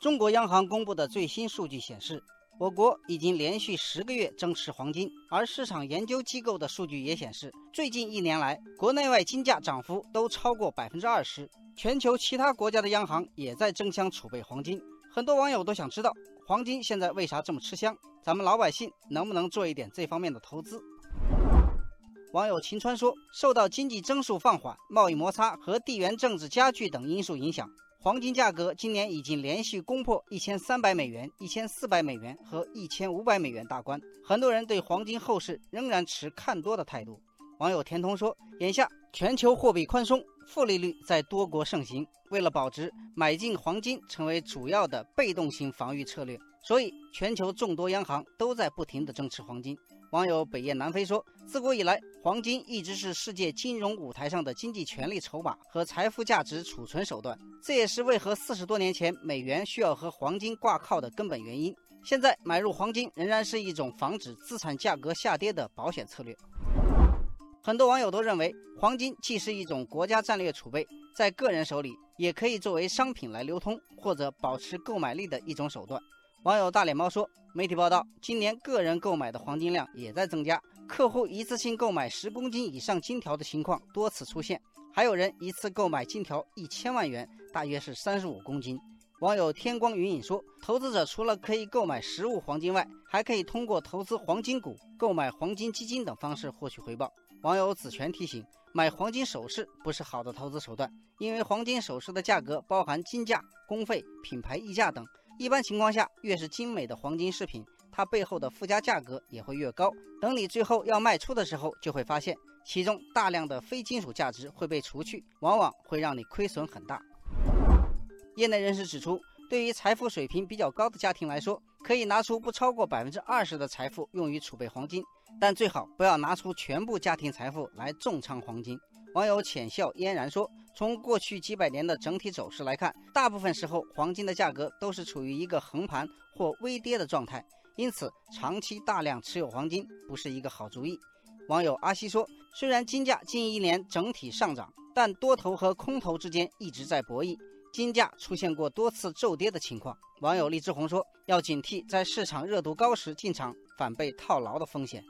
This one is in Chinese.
中国央行公布的最新数据显示，我国已经连续十个月增持黄金，而市场研究机构的数据也显示，最近一年来，国内外金价涨幅都超过百分之二十。全球其他国家的央行也在争相储备黄金。很多网友都想知道，黄金现在为啥这么吃香？咱们老百姓能不能做一点这方面的投资？网友秦川说，受到经济增速放缓、贸易摩擦和地缘政治加剧等因素影响。黄金价格今年已经连续攻破一千三百美元、一千四百美元和一千五百美元大关，很多人对黄金后市仍然持看多的态度。网友田通说：“眼下全球货币宽松，负利率在多国盛行，为了保值，买进黄金成为主要的被动型防御策略，所以全球众多央行都在不停地增持黄金。”网友北雁南飞说：“自古以来，黄金一直是世界金融舞台上的经济权力筹码和财富价值储存手段，这也是为何四十多年前美元需要和黄金挂靠的根本原因。现在买入黄金仍然是一种防止资产价格下跌的保险策略。”很多网友都认为，黄金既是一种国家战略储备，在个人手里也可以作为商品来流通或者保持购买力的一种手段。网友大脸猫说，媒体报道，今年个人购买的黄金量也在增加，客户一次性购买十公斤以上金条的情况多次出现，还有人一次购买金条一千万元，大约是三十五公斤。网友天光云影说，投资者除了可以购买实物黄金外，还可以通过投资黄金股、购买黄金基金等方式获取回报。网友子权提醒，买黄金首饰不是好的投资手段，因为黄金首饰的价格包含金价、工费、品牌溢价等。一般情况下，越是精美的黄金饰品，它背后的附加价格也会越高。等你最后要卖出的时候，就会发现其中大量的非金属价值会被除去，往往会让你亏损很大。业内人士指出，对于财富水平比较高的家庭来说，可以拿出不超过百分之二十的财富用于储备黄金，但最好不要拿出全部家庭财富来重仓黄金。网友浅笑嫣然说：“从过去几百年的整体走势来看，大部分时候黄金的价格都是处于一个横盘或微跌的状态，因此长期大量持有黄金不是一个好主意。”网友阿西说：“虽然金价近一年整体上涨，但多头和空头之间一直在博弈，金价出现过多次骤跌的情况。”网友荔枝红说：“要警惕在市场热度高时进场，反被套牢的风险。”